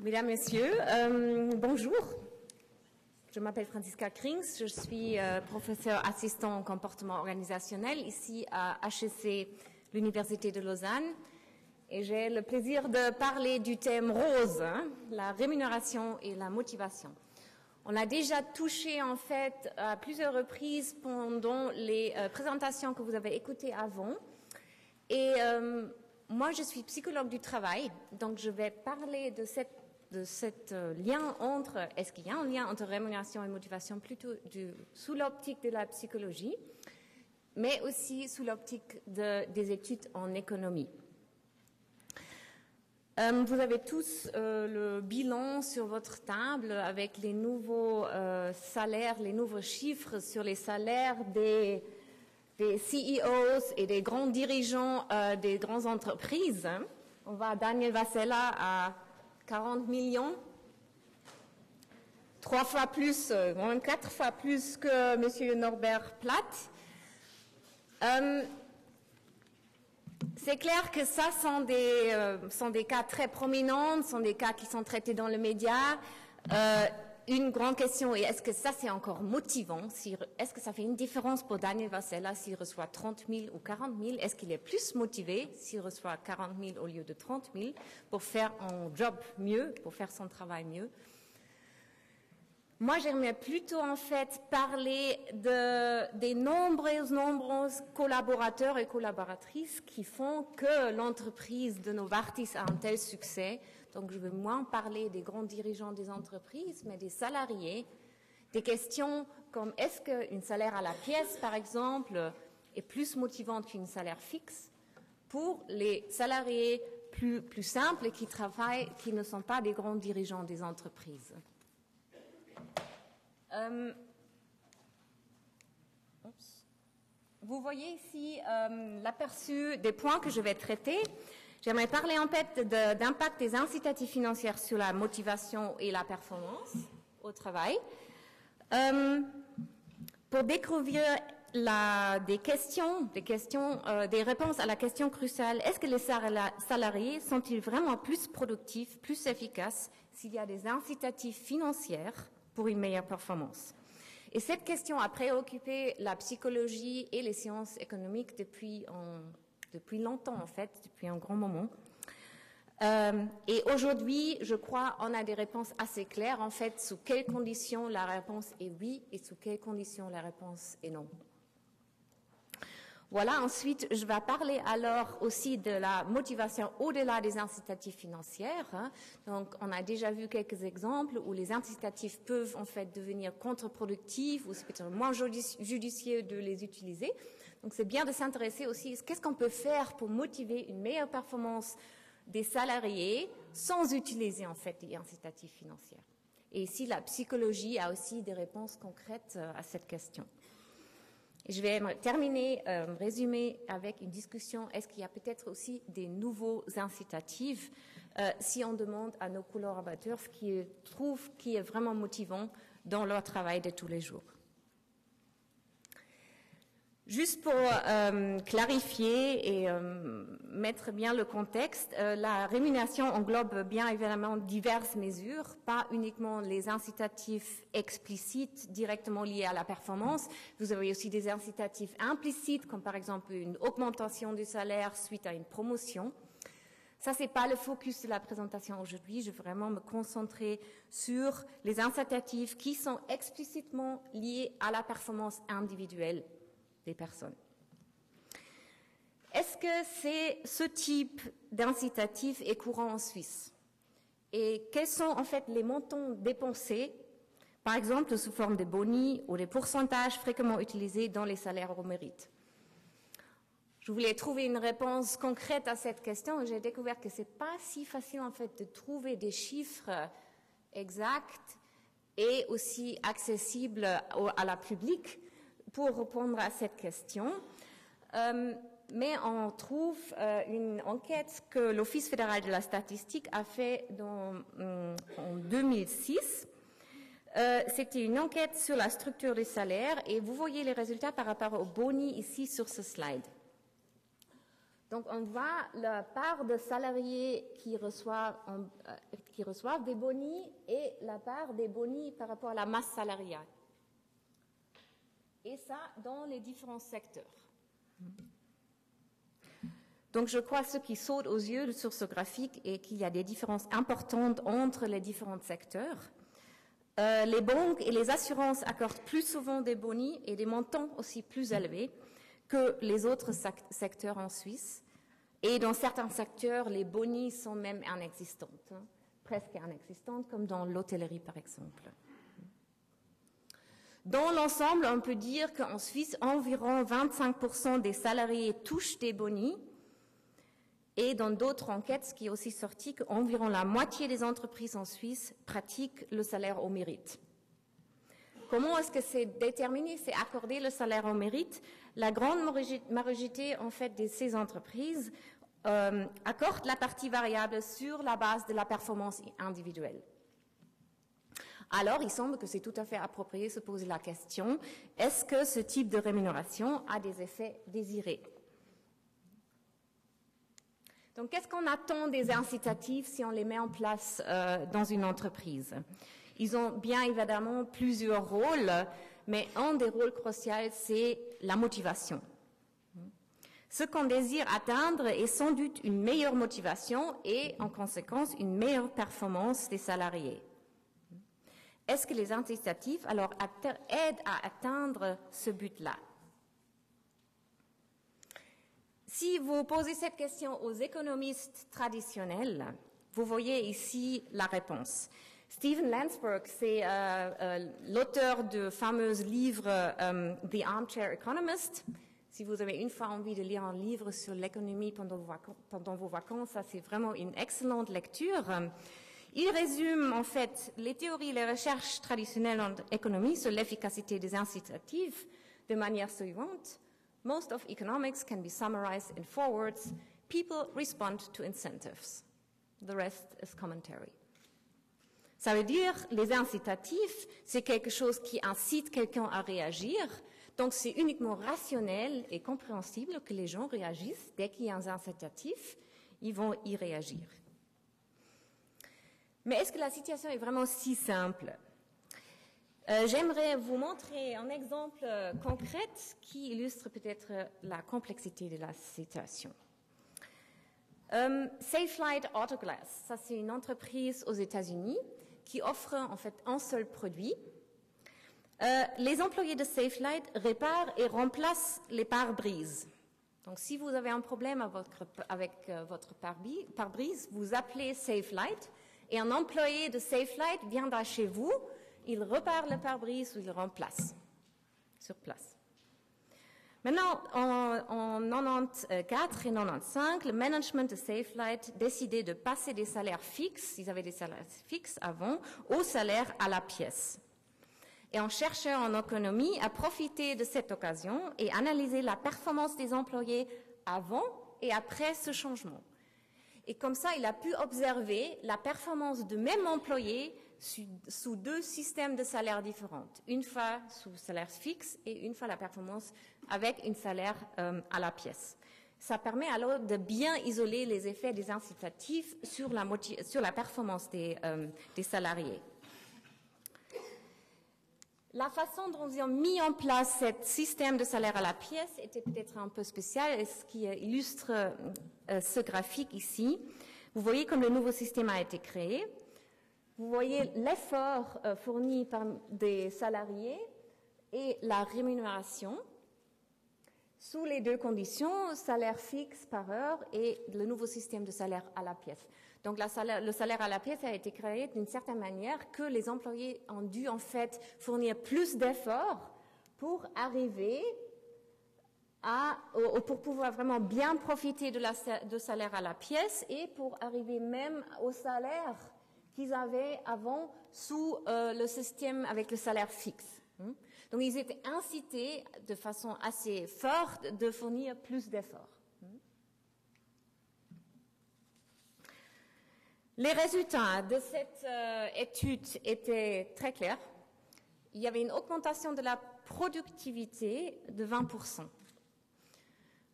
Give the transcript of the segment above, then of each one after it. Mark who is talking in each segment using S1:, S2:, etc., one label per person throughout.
S1: Mesdames, Messieurs, euh, bonjour. Je m'appelle Francisca Krings, je suis euh, professeur assistant en comportement organisationnel ici à HEC, l'Université de Lausanne. Et j'ai le plaisir de parler du thème rose, hein, la rémunération et la motivation. On a déjà touché en fait à plusieurs reprises pendant les euh, présentations que vous avez écoutées avant. Et euh, moi, je suis psychologue du travail, donc je vais parler de cette de cet euh, lien entre, est-ce qu'il y a un lien entre rémunération et motivation plutôt du, sous l'optique de la psychologie, mais aussi sous l'optique de, des études en économie? Euh, vous avez tous euh, le bilan sur votre table avec les nouveaux salaires, les nouveaux chiffres sur les salaires des, des CEOs et des grands dirigeants des grandes entreprises. On va Daniel Vassella 40 millions, trois fois plus, euh, même quatre fois plus que M. Norbert Platt. Euh, c'est clair que ça sont des, euh, sont des cas très prominents, sont des cas qui sont traités dans le média. Euh, une grande question est est-ce que ça c'est encore motivant Est-ce que ça fait une différence pour Daniel Vassella s'il reçoit 30 000 ou 40 000 Est-ce qu'il est plus motivé s'il reçoit 40 000 au lieu de 30 000 pour faire un job mieux, pour faire son travail mieux? Moi, j'aimerais plutôt en fait parler de, des nombreuses, nombreuses collaborateurs et collaboratrices qui font que l'entreprise de Novartis a un tel succès. Donc, je veux moins parler des grands dirigeants des entreprises, mais des salariés. Des questions comme est-ce qu'une salaire à la pièce, par exemple, est plus motivante qu'une salaire fixe pour les salariés plus, simples qui travaillent, qui ne sont pas des grands dirigeants des entreprises? Euh, vous voyez ici euh, l'aperçu des points que je vais traiter. J'aimerais parler en fait d'impact des incitatifs financiers sur la motivation et la performance au travail. Euh, pour découvrir des questions, des questions, euh, des réponses à la question cruciale est-ce que les salariés sont-ils vraiment plus productifs, plus efficaces s'il y a des incitatifs financiers pour une meilleure performance? Et cette question a préoccupé la psychologie et les sciences économiques depuis, en, depuis longtemps, en fait, depuis un grand moment. Euh, et aujourd'hui, je crois, on a des réponses assez claires, en fait, sous quelles conditions la réponse est oui et sous quelles conditions la réponse est non. Voilà, ensuite, je vais parler alors aussi de la motivation au-delà des incitatifs financiers. Hein. Donc, on a déjà vu quelques exemples où les incitatifs peuvent en fait devenir contre-productifs ou c'est peut-être moins judicieux de les utiliser. Donc, c'est bien de s'intéresser aussi qu'est-ce qu'on peut faire pour motiver une meilleure performance des salariés sans utiliser en fait les incitatifs financiers. Et ici, la psychologie a aussi des réponses concrètes euh, à cette question. Je vais terminer, euh, résumer avec une discussion. Est-ce qu'il y a peut-être aussi des nouveaux incitatifs euh, si on demande à nos collaborateurs ce qu'ils trouvent qui est vraiment motivant dans leur travail de tous les jours? Juste pour euh, clarifier et euh, mettre bien le contexte, euh, la rémunération englobe bien évidemment diverses mesures, pas uniquement les incitatifs explicites directement liés à la performance. Vous avez aussi des incitatifs implicites, comme par exemple une augmentation du salaire suite à une promotion. Ça, c'est pas le focus de la présentation aujourd'hui. Je vais vraiment me concentrer sur les incitatifs qui sont explicitement liés à la performance individuelle Est-ce que ce type d'incitatif est courant en Suisse? Et quels sont en fait les montants dépensés, par exemple sous forme de boni ou des pourcentages fréquemment utilisés dans les salaires au mérite? Je voulais trouver une réponse concrète à cette question et j'ai découvert que c'est pas si facile en fait de trouver des chiffres exacts et aussi accessibles à la public pour répondre à cette question. Euh, mais on trouve euh, une enquête que l'Office fédéral de la statistique a fait dans, euh, en 2006. Euh, C'était une enquête sur la structure des salaires et vous voyez les résultats par rapport au boni ici sur ce slide. Donc on voit la part de salariés qui reçoivent, qui reçoivent des bonis et la part des bonis par rapport à la masse salariale. Et ça dans les différents secteurs. Donc je crois ce qui saute aux yeux sur ce graphique est qu'il y a des différences importantes entre les différents secteurs. Euh, les banques et les assurances accordent plus souvent des bonis et des montants aussi plus élevés que les autres secteurs en Suisse. Et dans certains secteurs, les bonis sont même inexistantes, hein, presque inexistantes, comme dans l'hôtellerie par exemple. Dans l'ensemble, on peut dire qu'en Suisse, environ 25% des salariés touchent des bonis. Et dans d'autres enquêtes, ce qui est aussi sorti, qu'environ la moitié des entreprises en Suisse pratiquent le salaire au mérite. Comment est-ce que c'est déterminé C'est accordé le salaire au mérite? La grande majorité, en fait, de ces entreprises euh, accorde la partie variable sur la base de la performance individuelle. Alors, il semble que c'est tout à fait approprié de se poser la question, est-ce que ce type de rémunération a des effets désirés? Donc, qu'est-ce qu'on attend des incitatifs si on les met en place euh, dans une entreprise? Ils ont bien évidemment plusieurs rôles, mais un des rôles cruciaux, c'est la motivation. Ce qu'on désire atteindre est sans doute une meilleure motivation et, en conséquence, une meilleure performance des salariés. Est-ce que les incitatifs, aident à atteindre ce but-là? Si vous posez cette question aux économistes traditionnels, vous voyez ici la réponse. Stephen Landsberg, c'est euh, euh, l'auteur du fameux livre euh, The Armchair Economist, si vous avez une fois envie de lire un livre sur l'économie pendant, vos vacances, ça c'est vraiment une excellente lecture. Il résume en fait les théories les recherches traditionnelles en économie sur l'efficacité des incitatifs de manière suivante. Most of economics can be summarized in four words. People respond to incentives. The rest is commentary. Ça veut dire, les incitatifs, c'est quelque chose qui incite quelqu'un à réagir, donc c'est uniquement rationnel et compréhensible que les gens réagissent dès qu'il y a un incitatif, ils vont y réagir. Mais est-ce que la situation est vraiment si simple? Euh, J'aimerais vous montrer un exemple concret qui illustre peut-être la complexité de la situation. Euh, Safe Autoglass, ça c'est une entreprise aux États-Unis qui offre en fait un seul produit euh, les employés de SafeLight réparent et remplacent les pare-brises. Donc, si vous avez un problème avec, euh, votre pare-brise, vous appelez SafeLight et un employé de SafeLight viendra chez vous, il repart le pare-brise ou il remplace sur place. Maintenant, en, 1994 et 1995, le management de SafeLight décidait de passer des salaires fixes, ils avaient des salaires fixes avant, au salaire à la pièce et en cherchant en économie à profiter de cette occasion et analyser la performance des employés avant et après ce changement. Et comme ça, il a pu observer la performance de même employé sous, deux systèmes de salaire différents. Une fois sous salaire fixe et une fois la performance avec un salaire euh, à la pièce. Ça permet alors de bien isoler les effets des incitatifs sur la, performance des, euh, des salariés. La façon dont ils ont mis en place ce système de salaire à la pièce était peut-être un peu spécial, ce qui illustre euh, ce graphique ici. Vous voyez comme le nouveau système a été créé. Vous voyez l'effort euh, fourni par des salariés et la rémunération sous les deux conditions, salaire fixe par heure et le nouveau système de salaire à la pièce. Donc le salaire à la pièce a été créé d'une certaine manière que les employés ont dû en fait fournir plus d'efforts pour arriver à, pour pouvoir vraiment bien profiter de, la, de salaire à la pièce et pour arriver même au salaire qu'ils avaient avant sous euh, le système avec le salaire fixe. Hmm? Donc ils étaient incités de façon assez forte de fournir plus d'efforts. Les résultats de cette euh, étude étaient très clairs. Il y avait une augmentation de la productivité de 20%.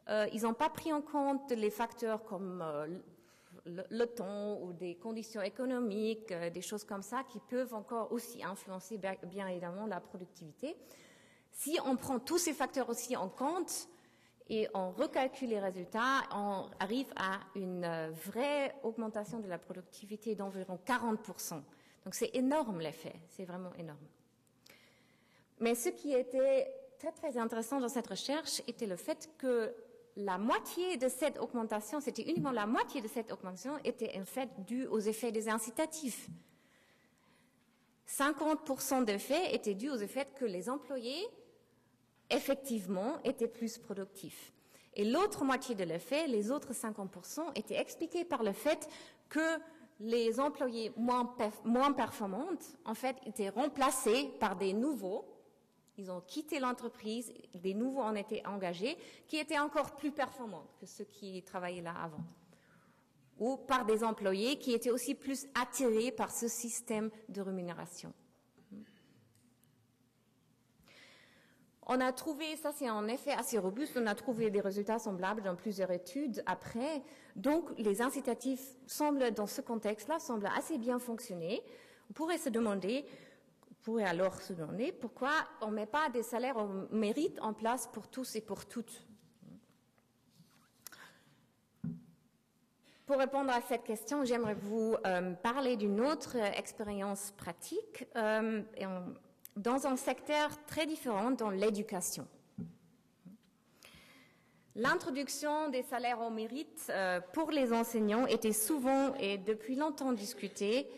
S1: euh, ils n'ont pas pris en compte les facteurs comme euh, le, temps ou des conditions économiques, des choses comme ça qui peuvent encore aussi influencer bien, évidemment la productivité. Si on prend tous ces facteurs aussi en compte et on recalcule les résultats, on arrive à une euh, vraie augmentation de la productivité d'environ 40%. Donc c'est énorme l'effet, c'est vraiment énorme. Mais ce qui était très très intéressant dans cette recherche était le fait que la moitié de cette augmentation, c'était uniquement la moitié de cette augmentation, était en fait due aux effets des incitatifs. 50% d'effets étaient dus aux effets que les employés, effectivement, étaient plus productifs. Et l'autre moitié de l'effet, les autres 50%, étaient expliqués par le fait que les employés moins, perf moins performantes, en fait, étaient remplacés par des nouveaux ils ont quitté l'entreprise, des nouveaux en étaient engagés, qui étaient encore plus performants que ceux qui travaillaient là avant. Ou par des employés qui étaient aussi plus attirés par ce système de rémunération. On a trouvé, ça c'est en effet assez robuste, on a trouvé des résultats semblables dans plusieurs études après. Donc les incitatifs semblent, dans ce contexte-là, semblent assez bien fonctionner. On pourrait se demander pourrait alors se demander pourquoi on ne met pas des salaires au mérite en place pour tous et pour toutes. Pour répondre à cette question, j'aimerais vous euh, parler d'une autre expérience pratique euh, dans un secteur très différent, dans l'éducation. L'introduction des salaires au mérite euh, pour les enseignants était souvent et depuis longtemps discutée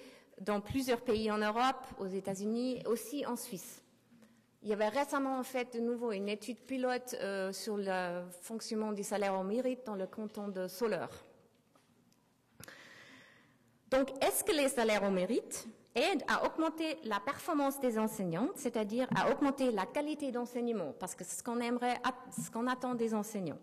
S1: dans plusieurs pays en Europe, aux États-Unis, aussi en Suisse. Il y avait récemment en fait de nouveau une étude pilote euh, sur le fonctionnement du salaire au mérite dans le canton de Soleure. Donc, est-ce que les salaires au mérite? Aident à augmenter la performance des enseignants, c'est-à-dire à augmenter la qualité d'enseignement, parce que c'est ce qu'on aimerait, ce qu'on attend des enseignants.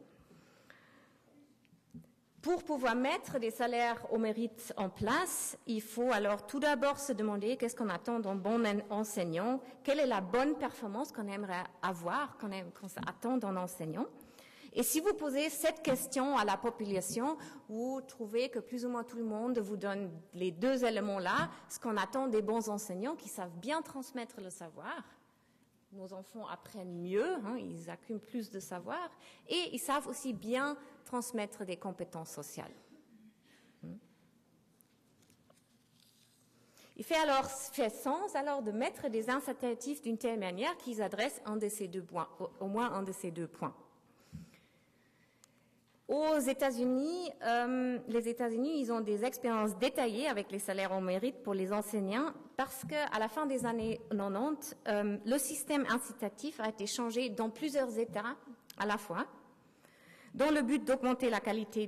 S1: Pour pouvoir mettre des salaires au mérite en place, il faut alors tout d'abord se demander qu'est-ce qu'on attend d'un bon enseignant, quelle est la bonne performance qu'on aimerait avoir, qu'on qu attend d'un enseignant. Et si vous posez cette question à la population, vous trouvez que plus ou moins tout le monde vous donne les deux éléments-là, ce qu'on attend des bons enseignants qui savent bien transmettre le savoir. Nos enfants apprennent mieux, hein, ils accumulent plus de savoir, et ils savent aussi bien transmettre des compétences sociales. Il fait alors sens alors de mettre des incitatifs d'une telle manière qu'ils adressent un de ces deux points, au moins un de ces deux points. Aux États-Unis, euh, les États-Unis, ils ont des expériences détaillées avec les salaires au mérite pour les enseignants parce qu'à la fin des années 90, euh, le système incitatif a été changé dans plusieurs États à la fois dans le but d'augmenter la qualité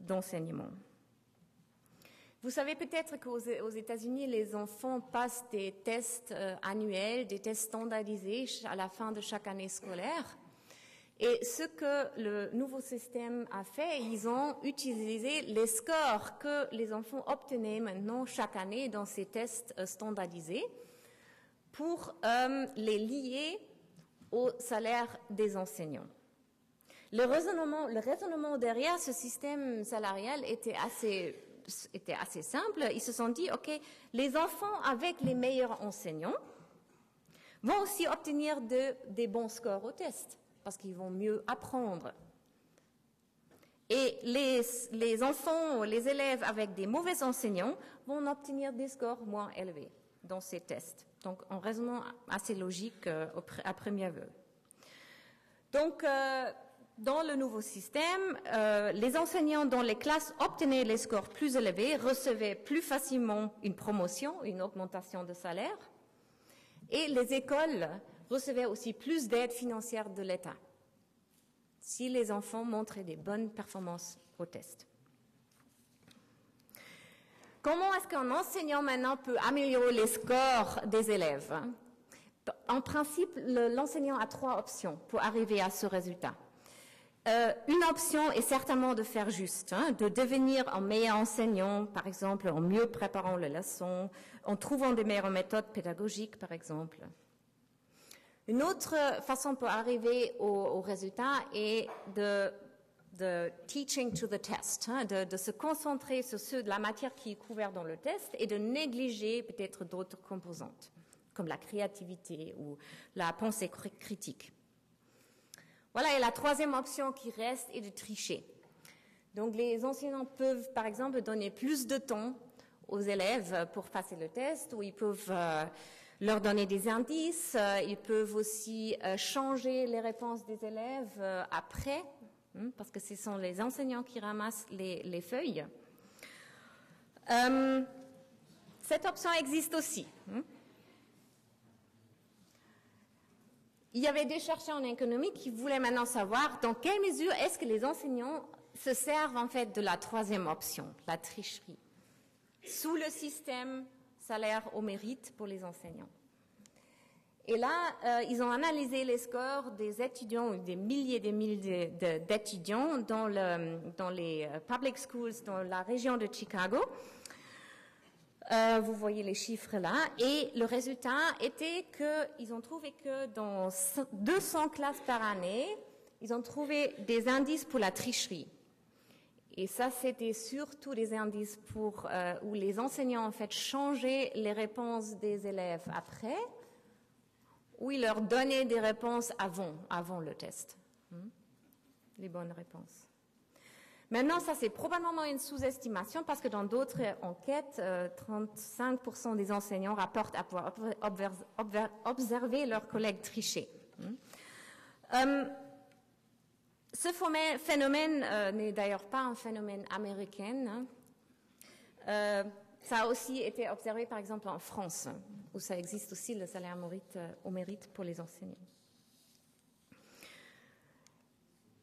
S1: d'enseignement. Vous savez peut-être qu'aux États-Unis, les enfants passent des tests euh, annuels, des tests standardisés à la fin de chaque année scolaire. Et ce que le nouveau système a fait, ils ont utilisé les scores que les enfants obtenaient maintenant chaque année dans ces tests euh, standardisés pour euh, les lier au salaire des enseignants. Le raisonnement, derrière ce système salarial était assez, simple. Ils se sont dit, OK, les enfants avec les meilleurs enseignants vont aussi obtenir de, des bons scores au test parce qu'ils vont mieux apprendre. Et les, enfants, les élèves avec des mauvais enseignants vont obtenir des scores moins élevés dans ces tests. Donc, un raisonnement assez logique euh, à première vue. Donc, euh, dans le nouveau système, euh, les enseignants dont les classes obtenaient les scores plus élevés recevaient plus facilement une promotion, une augmentation de salaire, et les écoles recevaient aussi plus d'aide financière de l'État si les enfants montraient des bonnes performances au test. Comment est-ce qu'un enseignant maintenant peut améliorer les scores des élèves? En principe, l'enseignant a trois options pour arriver à ce résultat. Euh, une option est certainement de faire juste, hein, de devenir un meilleur enseignant, par exemple, en mieux préparant les leçons, en trouvant des meilleures méthodes pédagogiques, par exemple. Une autre façon pour arriver au, résultat est de de teaching to the test, hein, de, se concentrer sur ce de la matière qui est couverte dans le test et de négliger peut-être d'autres composantes, comme la créativité ou la pensée critique. Voilà, et la troisième option qui reste est de tricher. Donc les enseignants peuvent, par exemple, donner plus de temps aux élèves pour passer le test, ou ils peuvent euh, leur donner des indices, euh, ils peuvent aussi euh, changer les réponses des élèves après Hmm, parce que ce sont les enseignants qui ramassent les, feuilles. Euh, cette option existe aussi. Hmm. Il y avait des chercheurs en économie qui voulaient maintenant savoir dans quelle mesure est-ce que les enseignants se servent en fait de la troisième option, la tricherie, sous le système salaire au mérite pour les enseignants. Et là, euh, ils ont analysé les scores des étudiants, des milliers et des milliers d'étudiants dans, les euh, public schools dans la région de Chicago. Euh, vous voyez les chiffres là. Et le résultat était qu'ils ont trouvé que dans 200 classes par année, ils ont trouvé des indices pour la tricherie. Et ça, c'était surtout des indices pour, où les enseignants, en fait, changeaient les réponses des élèves après ou il leur donnait des réponses avant, avant le test. Hmm? Les bonnes réponses. Maintenant, ça c'est probablement une sous-estimation parce que dans d'autres enquêtes, 35% euh, des enseignants rapportent avoir observé leurs collègues tricher. Hmm? Euh, ce phénomène euh, n'est d'ailleurs pas un phénomène américain. Hein. ça a aussi été observé par exemple en France où ça existe aussi le salaire euh, au mérite pour les enseignants.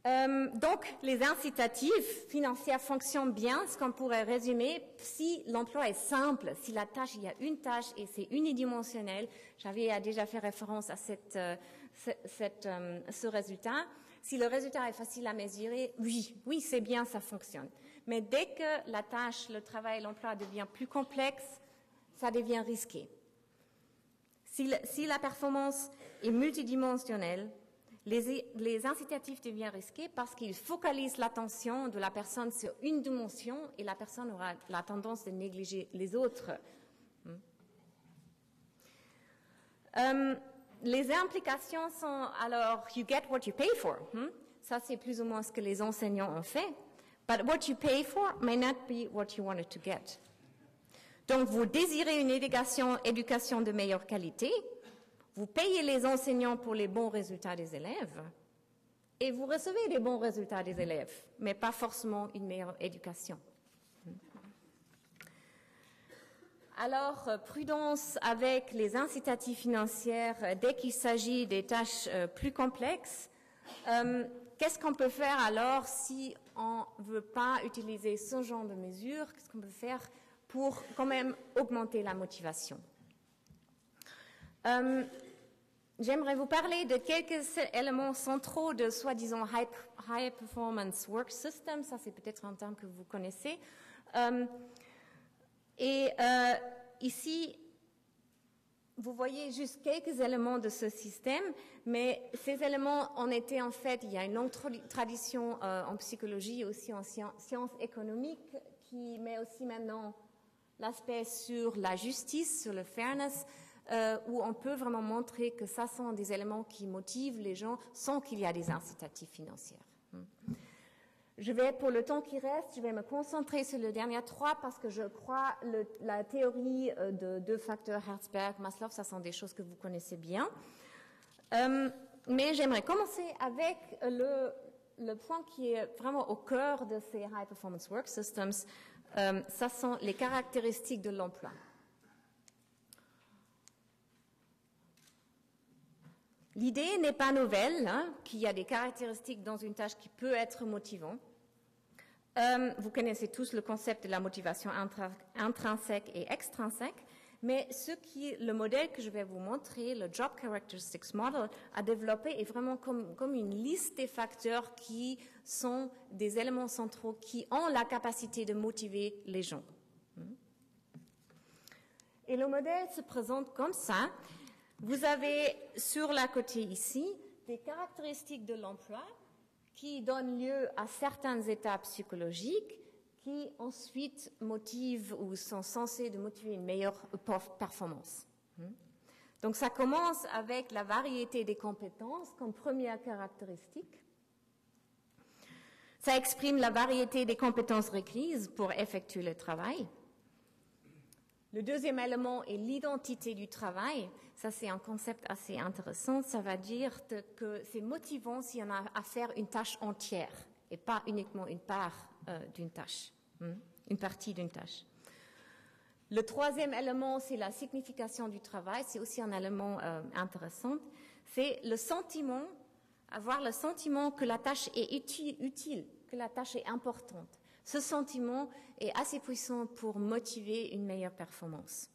S1: Euh, donc, les incitatifs financiers fonctionnent bien, ce qu'on pourrait résumer, si l'emploi est simple, si la tâche, il y a une tâche et c'est unidimensionnel. J'avais déjà fait référence à euh, ce résultat. Si le résultat est facile à mesurer, oui, oui, c'est bien, ça fonctionne. Mais dès que la tâche, le travail, l'emploi devient plus complexe, ça devient risqué. Si, la performance est multidimensionnelle, les, incitatifs deviennent risqués parce qu'ils focalisent l'attention de la personne sur une dimension et la personne aura la tendance de négliger les autres. Hmm. Euh, les implications sont alors you get what you pay for. Hmm? Ça, c'est plus ou moins ce que les enseignants ont fait. But what you pay for may not be what you wanted to get. Donc, vous désirez une éducation, éducation de meilleure qualité, vous payez les enseignants pour les bons résultats des élèves, et vous recevez les bons résultats des élèves, mais pas forcément une meilleure éducation. Alors, euh, prudence avec les incitatifs financiers euh, dès qu'il s'agit des tâches euh, plus complexes. Qu'est-ce qu'on peut faire alors si on ne veut pas utiliser ce genre de mesures? Qu'est-ce qu'on peut faire pour quand même augmenter la motivation? J'aimerais vous parler de quelques éléments centraux de soi-disant high, performance work system. Ça, c'est peut-être un terme que vous connaissez. Et euh, ici, vous voyez juste quelques éléments de ce système, mais ces éléments en étaient en fait, il y a une longue tradition en psychologie, aussi en sciences économiques, qui met aussi maintenant l'aspect sur la justice, sur le fairness, euh, où on peut vraiment montrer que ça sont des éléments qui motivent les gens sans qu'il y ait des incitatifs financiers. Je vais, pour le temps qui reste, je vais me concentrer sur le dernier trois parce que je crois le, la théorie euh, de deux facteurs Herzberg, Maslow, ça sont des choses que vous connaissez bien. Euh, mais j'aimerais commencer avec le, le point qui est vraiment au cœur de ces High Performance Work Systems, euh, ça sont les caractéristiques de l'emploi. L'idée n'est pas nouvelle, hein, qu'il y a des caractéristiques dans une tâche qui peut être motivante. Euh, vous connaissez tous le concept de la motivation intrinsèque et extrinsèque. Mais le modèle que je vais vous montrer, le Job Characteristics Model, a développé est vraiment comme, comme une liste des facteurs qui sont des éléments centraux qui ont la capacité de motiver les gens. Et le modèle se présente comme ça. Vous avez sur la côté ici des caractéristiques de l'emploi qui donne lieu à certaines étapes psychologiques qui ensuite motivent ou sont censées de motiver une meilleure performance. Hmm? Donc ça commence avec la variété des compétences comme première caractéristique. Ça exprime la variété des compétences requises pour effectuer le travail. Le deuxième élément est l'identité du travail. Ça, c'est un concept assez intéressant. Ça va dire que c'est motivant si on a à faire une tâche entière et pas uniquement une part euh, d'une tâche, hmm, une partie d'une tâche. Le troisième élément, c'est la signification du travail. C'est aussi un élément euh, intéressant. C'est le sentiment, avoir le sentiment que la tâche est utile, que la tâche est importante. Ce sentiment est assez puissant pour motiver une meilleure performance.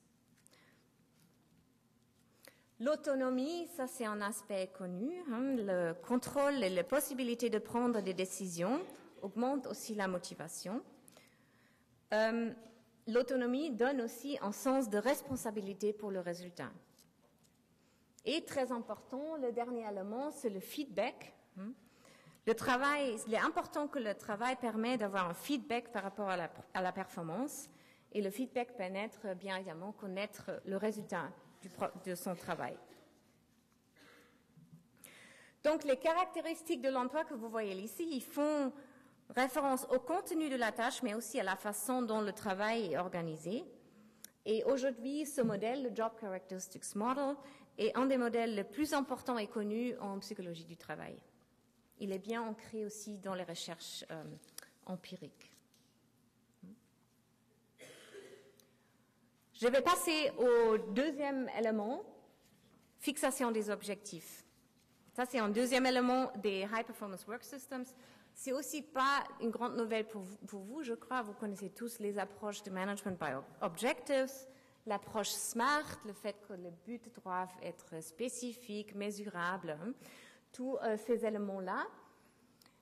S1: L'autonomie, ça c'est un aspect connu. Hein. le contrôle et la possibilité de prendre des décisions augmentent aussi la motivation. Euh, l'autonomie donne aussi un sens de responsabilité pour le résultat. Et très important, le dernier élément, c'est le feedback. Hein. Le travail, il est important que le travail permet d'avoir un feedback par rapport à la, performance. Et le feedback permet bien évidemment connaître le résultat de son travail. Donc, les caractéristiques de l'emploi que vous voyez ici, ils font référence au contenu de la tâche, mais aussi à la façon dont le travail est organisé. Et aujourd'hui, ce modèle, le Job Characteristics Model, est un des modèles les plus importants et connus en psychologie du travail. Il est bien ancré aussi dans les recherches euh, empiriques. Je vais passer au deuxième élément, fixation des objectifs. Ça, c'est un deuxième élément des High Performance Work Systems. C'est aussi pas une grande nouvelle pour vous, pour vous, je crois. Vous connaissez tous les approches de management by objectives, l'approche SMART, le fait que les buts doivent être spécifiques, mesurables. Tous euh, ces éléments-là.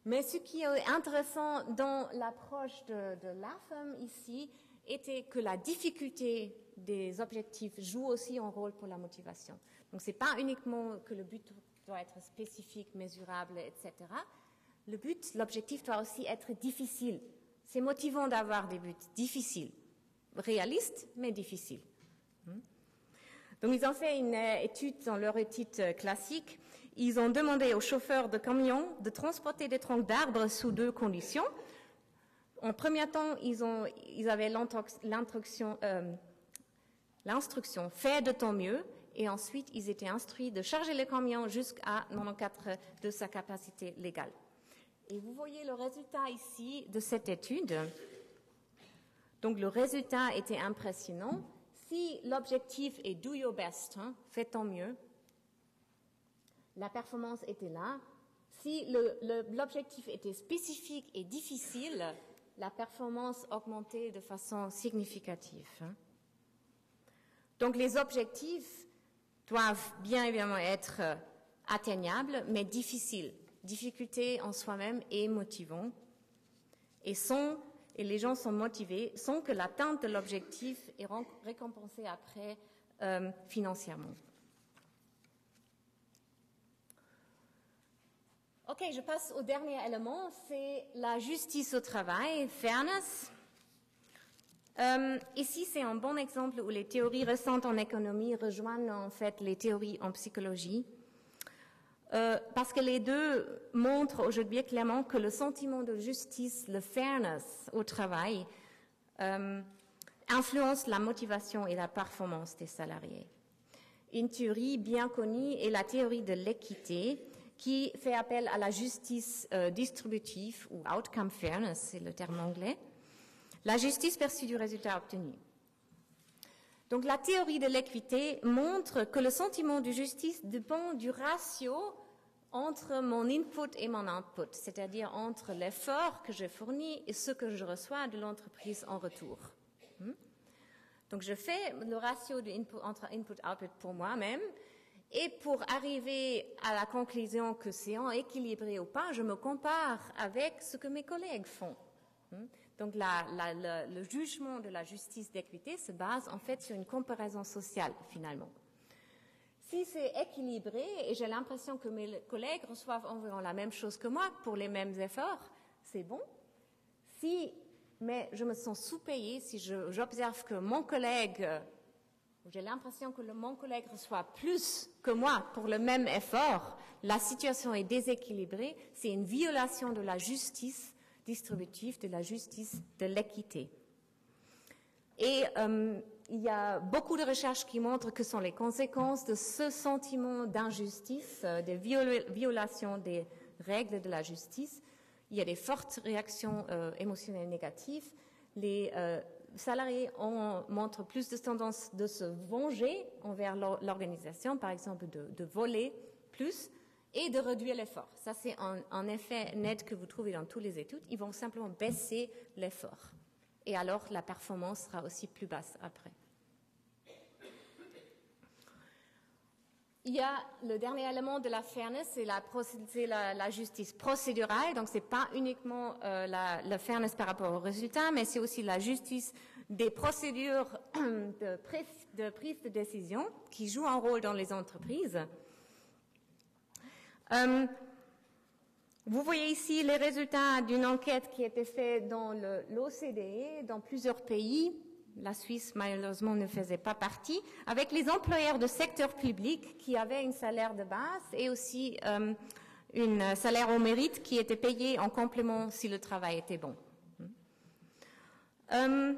S1: Mais ce qui est intéressant dans l'approche de, de l'AFM ici était que la difficulté des objectifs joue aussi un rôle pour la motivation. Donc ce n'est pas uniquement que le but doit être spécifique, mesurable, etc. Le but, l'objectif doit aussi être difficile. C'est motivant d'avoir des buts difficiles, réalistes, mais difficiles. Hmm? Donc ils ont fait une euh, étude dans leur étude euh, classique ils ont demandé aux chauffeurs de camions de transporter des troncs d'arbres sous deux conditions. En premier temps, ils, avaient l'instruction, euh, l'instruction fait de ton mieux, et ensuite ils étaient instruits de charger le camion jusqu'à 94 de sa capacité légale. Et vous voyez le résultat ici de cette étude. Donc le résultat était impressionnant. Si l'objectif est do your best, hein, fais ton mieux, la performance était là. Si l'objectif était spécifique et difficile, la performance augmentait de façon significative. Hein. Donc les objectifs doivent bien évidemment être atteignables, mais difficiles. Difficulté en soi-même et motivant. Et, et les gens sont motivés sans que l'atteinte de l'objectif est récompensée après euh, financièrement. Ok, je passe au dernier élément, c'est la justice au travail, fairness. Euh, ici, c'est un bon exemple où les théories récentes en économie rejoignent en fait les théories en psychologie, euh, parce que les deux montrent aujourd'hui clairement que le sentiment de justice, le fairness au travail, euh, influence la motivation et la performance des salariés. Une théorie bien connue est la théorie de l'équité, qui fait appel à la justice euh, distributive ou outcome fairness, c'est le terme anglais, la justice perçue du résultat obtenu. Donc la théorie de l'équité montre que le sentiment de justice dépend du ratio entre mon input et mon output, c'est-à-dire entre l'effort que je fournis et ce que je reçois de l'entreprise en retour. Hmm? Donc je fais le ratio de input, entre input-output pour moi-même et pour arriver à la conclusion que c'est équilibré ou pas, je me compare avec ce que mes collègues font. Hmm? Donc le jugement de la justice d'équité se base en fait sur une comparaison sociale finalement. Si c'est équilibré, et j'ai l'impression que mes collègues reçoivent environ la même chose que moi pour les mêmes efforts, c'est bon. Si, mais je me sens sous-payée si j'observe que mon collègue, j'ai l'impression que mon collègue reçoit plus que moi pour le même effort, la situation est déséquilibrée, c'est une violation de la justice distributive, de la justice de l'équité. Et euh, il y a beaucoup de recherches qui montrent que sont les conséquences de ce sentiment d'injustice, euh, de violation des règles de la justice. Il y a des fortes réactions euh, émotionnelles négatives. Les salariés ont, montrent plus de tendance de se venger envers l'organisation, par exemple de, voler plus et de réduire l'effort. Ça, c'est un effet net que vous trouvez dans toutes les études. Ils vont simplement baisser l'effort et alors la performance sera aussi plus basse après. Il y a le dernier élément de la fairness, c'est la, justice procédurale. Donc, ce n'est pas uniquement euh, la, fairness par rapport aux résultats, mais c'est aussi la justice des procédures de prise de, décision qui jouent un rôle dans les entreprises. Euh, vous voyez ici les résultats d'une enquête qui a été faite dans l'OCDE, dans plusieurs pays. La Suisse, malheureusement, ne faisait pas partie, avec les employeurs de secteur public qui avaient un salaire de base et aussi euh, un salaire au mérite qui était payé en complément si le travail était bon. Euh,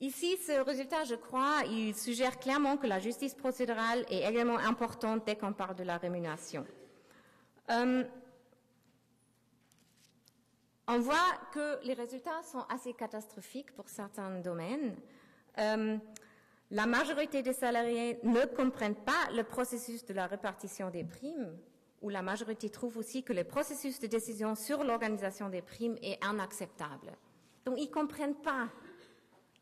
S1: Ici, ce résultat, je crois, il suggère clairement que la justice procédurale est également importante dès qu'on parle de la rémunération. Euh, on voit que les résultats sont assez catastrophiques pour certains domaines. Euh, la majorité des salariés ne comprennent pas le processus de la répartition des primes, ou la majorité trouve aussi que le processus de décision sur l'organisation des primes est inacceptable. Donc, ils ne comprennent pas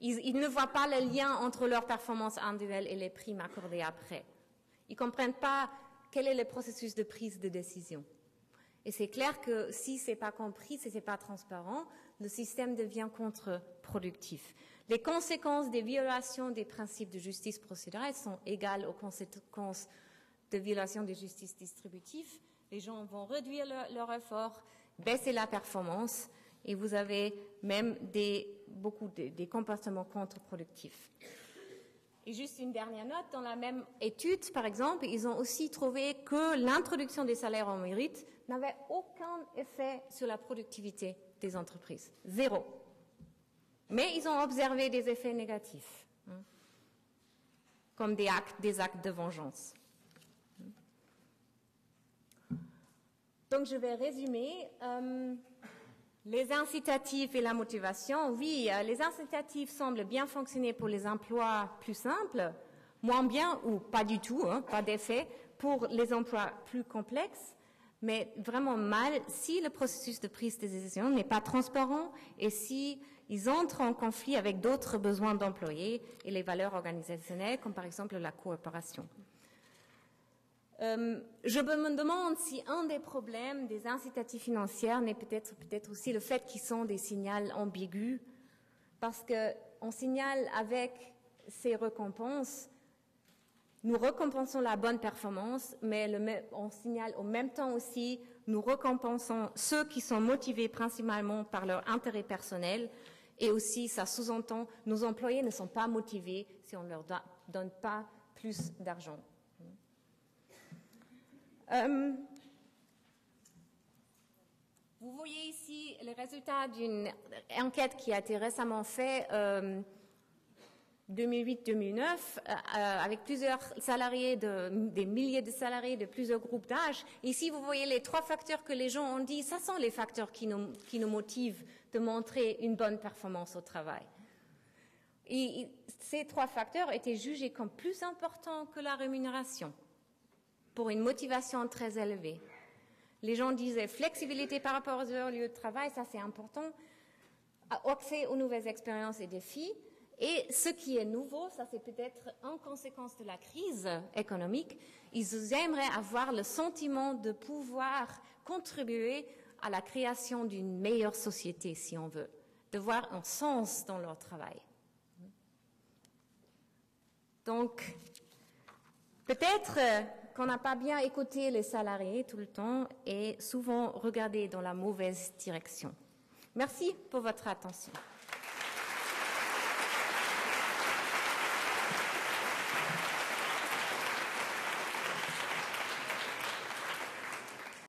S1: ils, ne voient pas le lien entre leur performance individuelle et les primes accordées après. Ils ne comprennent pas quel est le processus de prise de décision. Et c'est clair que si ce n'est pas compris, si ce n'est pas transparent, le système devient contre-productif. Les conséquences des violations des principes de justice procédurale sont égales aux conséquences de violations de justice distributive. Les gens vont réduire leur, effort, baisser la performance, et vous avez même beaucoup de, des comportements contre-productifs. Et juste une dernière note, dans la même étude, par exemple, ils ont aussi trouvé que l'introduction des salaires en mérite n'avait aucun effet sur la productivité des entreprises. Zéro. Mais ils ont observé des effets négatifs, hein, comme des actes, des actes de vengeance. Donc je vais résumer. Euh, les incitatifs et la motivation, oui, euh, les incitatifs semblent bien fonctionner pour les emplois plus simples, moins bien ou pas du tout, hein, pas d'effet, pour les emplois plus complexes, mais vraiment mal si le processus de prise de décision n'est pas transparent et si ils entrent en conflit avec d'autres besoins d'employés et les valeurs organisationnelles, comme par exemple la coopération. Euh, je me demande si un des problèmes des incitatifs financiers n'est peut-être peut-être aussi le fait qu'ils sont des signaux ambigus, parce qu'on signale avec ces récompenses, nous récompensons la bonne performance, mais on signale au même temps aussi, nous récompensons ceux qui sont motivés principalement par leur intérêt personnel, et aussi ça sous-entend nos employés ne sont pas motivés si on ne leur donne pas plus d'argent. Euh, vous voyez ici les résultats d'une enquête qui a été récemment faite, 2008-2009, euh, euh, avec plusieurs salariés, des milliers de salariés de plusieurs groupes d'âge. Ici, vous voyez les trois facteurs que les gens ont dit, ça sont les facteurs qui nous, qui nous motivent de montrer une bonne performance au travail. Et ces trois facteurs étaient jugés comme plus importants que la rémunération pour une motivation très élevée. Les gens disaient flexibilité par rapport aux heures lieu de travail, ça c'est important, accès aux nouvelles expériences et défis. Et ce qui est nouveau, ça c'est peut-être en conséquence de la crise économique, ils aimeraient avoir le sentiment de pouvoir contribuer à la création d'une meilleure société, si on veut, de voir un sens dans leur travail. Donc, peut-être euh, qu'on n'a pas bien écouté les salariés tout le temps et souvent regardé dans la mauvaise direction. Merci pour votre attention.